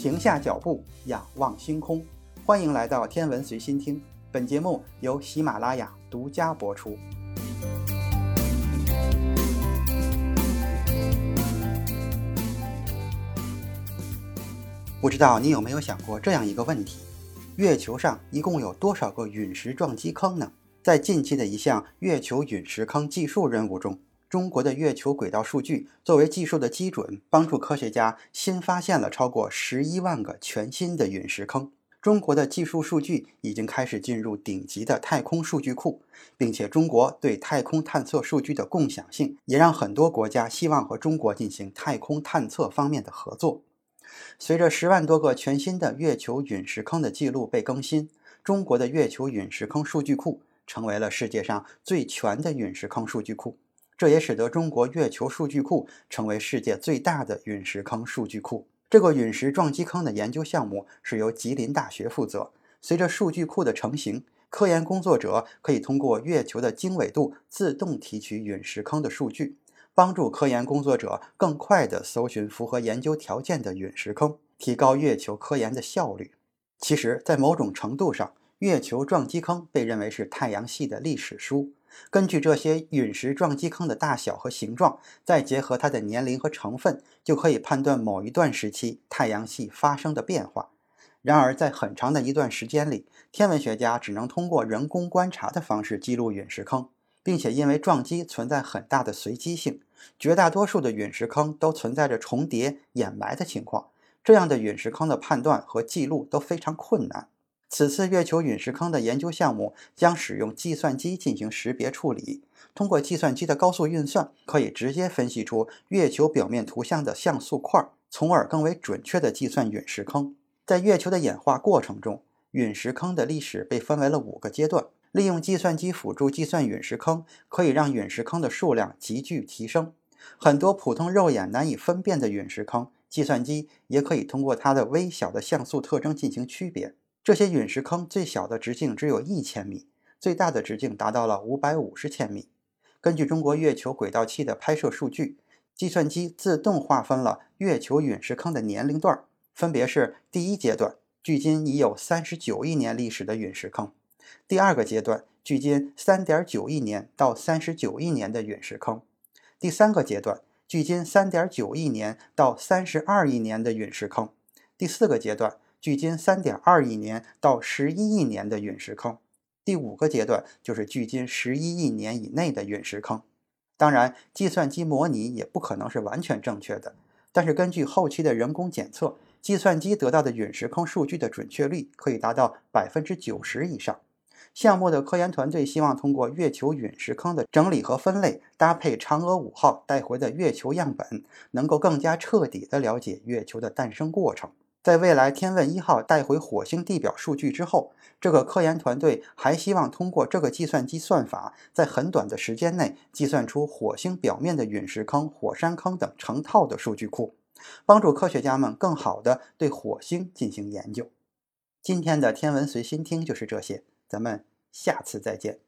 停下脚步，仰望星空。欢迎来到天文随心听，本节目由喜马拉雅独家播出。不知道你有没有想过这样一个问题：月球上一共有多少个陨石撞击坑呢？在近期的一项月球陨石坑计数任务中，中国的月球轨道数据作为计数的基准，帮助科学家新发现了超过十一万个全新的陨石坑。中国的计数数据已经开始进入顶级的太空数据库，并且中国对太空探测数据的共享性，也让很多国家希望和中国进行太空探测方面的合作。随着十万多个全新的月球陨石坑的记录被更新，中国的月球陨石坑数据库成为了世界上最全的陨石坑数据库。这也使得中国月球数据库成为世界最大的陨石坑数据库。这个陨石撞击坑的研究项目是由吉林大学负责。随着数据库的成型，科研工作者可以通过月球的经纬度自动提取陨石坑的数据，帮助科研工作者更快地搜寻符合研究条件的陨石坑，提高月球科研的效率。其实，在某种程度上，月球撞击坑被认为是太阳系的历史书。根据这些陨石撞击坑的大小和形状，再结合它的年龄和成分，就可以判断某一段时期太阳系发生的变化。然而，在很长的一段时间里，天文学家只能通过人工观察的方式记录陨石坑，并且因为撞击存在很大的随机性，绝大多数的陨石坑都存在着重叠、掩埋的情况。这样的陨石坑的判断和记录都非常困难。此次月球陨石坑的研究项目将使用计算机进行识别处理。通过计算机的高速运算，可以直接分析出月球表面图像的像素块，从而更为准确地计算陨石坑。在月球的演化过程中，陨石坑的历史被分为了五个阶段。利用计算机辅助计算陨石坑，可以让陨石坑的数量急剧提升。很多普通肉眼难以分辨的陨石坑，计算机也可以通过它的微小的像素特征进行区别。这些陨石坑最小的直径只有一千米，最大的直径达到了五百五十千米。根据中国月球轨道器的拍摄数据，计算机自动划分了月球陨石坑的年龄段，分别是：第一阶段，距今已有三十九亿年历史的陨石坑；第二个阶段，距今三点九亿年到三十九亿年的陨石坑；第三个阶段，距今三点九亿年到三十二亿年的陨石坑；第四个阶段。距今三点二亿年到十一亿年的陨石坑，第五个阶段就是距今十一亿年以内的陨石坑。当然，计算机模拟也不可能是完全正确的，但是根据后期的人工检测，计算机得到的陨石坑数据的准确率可以达到百分之九十以上。项目的科研团队希望通过月球陨石坑的整理和分类，搭配嫦娥五号带回的月球样本，能够更加彻底地了解月球的诞生过程。在未来天问一号带回火星地表数据之后，这个科研团队还希望通过这个计算机算法，在很短的时间内计算出火星表面的陨石坑、火山坑等成套的数据库，帮助科学家们更好地对火星进行研究。今天的天文随心听就是这些，咱们下次再见。